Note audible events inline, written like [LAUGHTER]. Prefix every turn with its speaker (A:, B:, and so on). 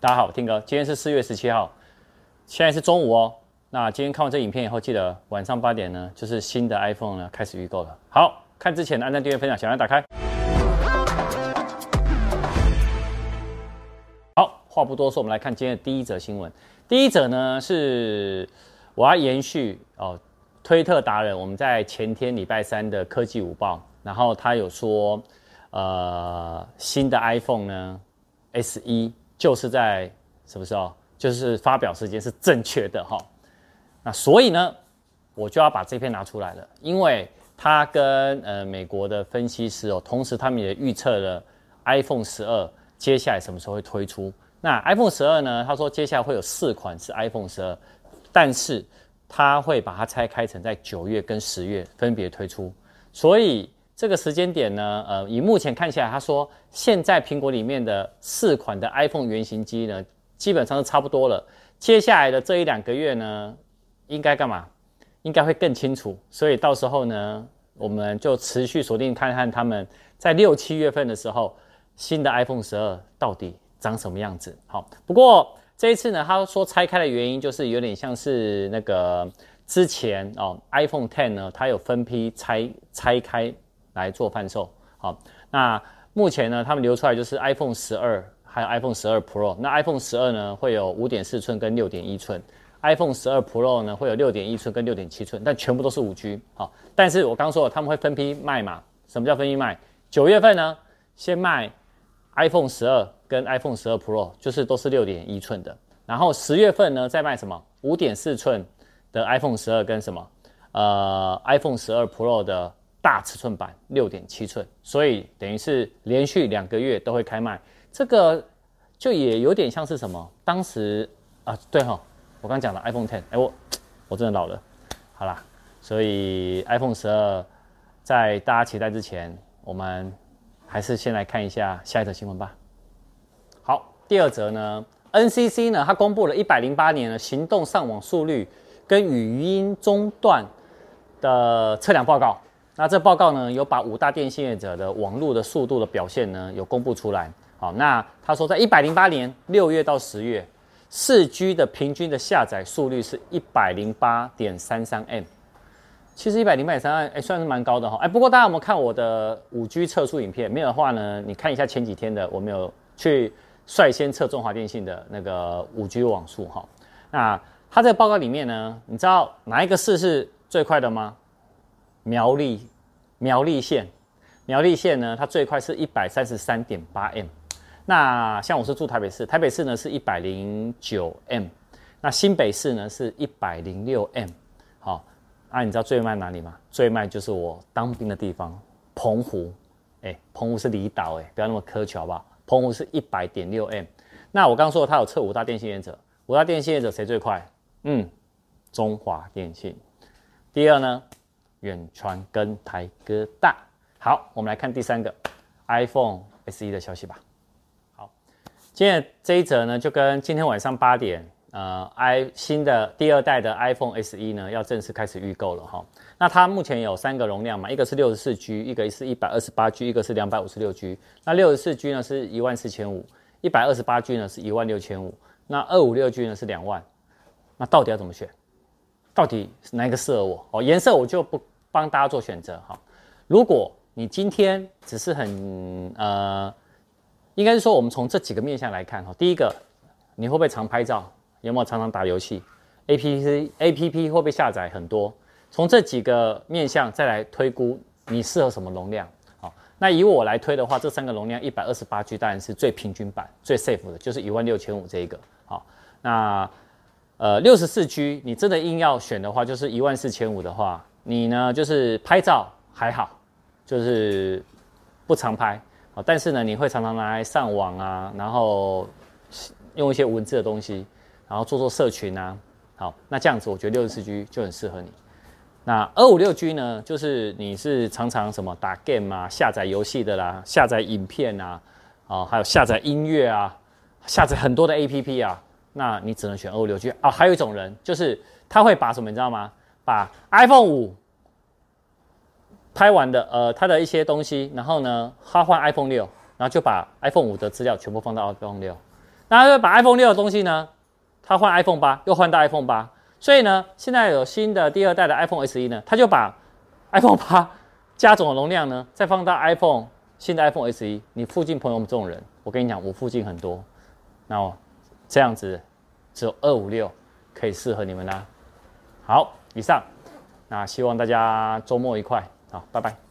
A: 大家好，听哥，今天是四月十七号，现在是中午哦。那今天看完这影片以后，记得晚上八点呢，就是新的 iPhone 呢开始预购了。好，看之前的按赞、订阅、分享，小铃铛打开。好，话不多说，我们来看今天的第一则新闻。第一则呢是我要延续哦，推特达人我们在前天礼拜三的科技午报，然后他有说，呃，新的 iPhone 呢 SE。就是在什么时候？就是发表时间是正确的哈。那所以呢，我就要把这篇拿出来了，因为他跟呃美国的分析师哦，同时他们也预测了 iPhone 十二接下来什么时候会推出。那 iPhone 十二呢？他说接下来会有四款是 iPhone 十二，但是他会把它拆开成在九月跟十月分别推出，所以。这个时间点呢，呃，以目前看起来，他说现在苹果里面的四款的 iPhone 原型机呢，基本上是差不多了。接下来的这一两个月呢，应该干嘛？应该会更清楚。所以到时候呢，我们就持续锁定看看他们在六七月份的时候，新的 iPhone 十二到底长什么样子。好，不过这一次呢，他说拆开的原因就是有点像是那个之前哦，iPhone Ten 呢，它有分批拆拆开。来做贩售，好，那目前呢，他们流出来就是 iPhone 十二，还有 iPhone 十二 Pro。那 iPhone 十二呢，会有五点四寸跟六点一寸；iPhone 十二 Pro 呢，会有六点一寸跟六点七寸，但全部都是五 G。好，但是我刚说了，他们会分批卖嘛？什么叫分批卖？九月份呢，先卖 iPhone 十二跟 iPhone 十二 Pro，就是都是六点一寸的。然后十月份呢，再卖什么？五点四寸的 iPhone 十二跟什么？呃，iPhone 十二 Pro 的。大尺寸版六点七寸，所以等于是连续两个月都会开卖，这个就也有点像是什么？当时啊，对哈，我刚讲了 iPhone Ten，哎我我真的老了，好啦，所以 iPhone 十二在大家期待之前，我们还是先来看一下下一则新闻吧。好，第二则呢，NCC 呢，它公布了一百零八年的行动上网速率跟语音中断的测量报告。那这报告呢，有把五大电信业者的网络的速度的表现呢，有公布出来。好，那他说，在一百零八年六月到十月，四 G 的平均的下载速率是一百零八点三三 M。其实一百零八点三三，哎，算是蛮高的哈。哎，不过大家有没有看我的五 G 测速影片？没有的话呢，你看一下前几天的，我没有去率先测中华电信的那个五 G 网速哈。那它这个报告里面呢，你知道哪一个市是最快的吗？苗栗，苗栗县，苗栗县呢，它最快是一百三十三点八 M。那像我是住台北市，台北市呢是一百零九 M。那新北市呢是一百零六 M。好，那你知道最慢哪里吗？最慢就是我当兵的地方，澎湖。哎、澎湖是离岛，哎，不要那么苛求好不好？澎湖是一百点六 M。那我刚刚说它有测五大电信业者，五大电信业者谁最快？嗯，中华电信。第二呢？远传跟台哥大。好，我们来看第三个 iPhone SE 的消息吧。好，今天这一则呢，就跟今天晚上八点，呃，i 新的第二代的 iPhone SE 呢，要正式开始预购了哈。那它目前有三个容量嘛，一个是六十四 G，一个是一百二十八 G，一个是两百五十六 G。那六十四 G 呢是一万四千五，一百二十八 G 呢是一万六千五，那二五六 G 呢是两万。那到底要怎么选？到底哪一个适合我？哦，颜色我就不帮大家做选择哈。如果你今天只是很呃，应该是说我们从这几个面向来看哈。第一个，你会不会常拍照？有没有常常打游戏？A P P A P P 会不会下载很多？从这几个面向再来推估你适合什么容量。好，那以我来推的话，这三个容量一百二十八 G 当然是最平均版、最 safe 的，就是一万六千五这一个。好，那。呃，六十四 G，你真的硬要选的话，就是一万四千五的话，你呢就是拍照还好，就是不常拍啊，但是呢，你会常常拿来上网啊，然后用一些文字的东西，然后做做社群啊，好，那这样子我觉得六十四 G 就很适合你。那二五六 G 呢，就是你是常常什么打 game 啊，下载游戏的啦，下载影片啊，啊，还有下载音乐啊，下载很多的 APP 啊。那你只能选二五六 G 啊，还有一种人就是他会把什么你知道吗？把 iPhone 五拍完的呃他的一些东西，然后呢他换 iPhone 六，然后就把 iPhone 五的资料全部放到 iPhone 六。那他就把 iPhone 六的东西呢，他换 iPhone 八，又换到 iPhone 八，所以呢，现在有新的第二代的 iPhone SE 呢，他就把 [LAUGHS] iPhone 八加总的容量呢，再放到 iPhone 新的 iPhone SE。你附近朋友们这种人，我跟你讲，我附近很多，那我这样子只有二五六可以适合你们啦。好，以上，那希望大家周末愉快，好，拜拜。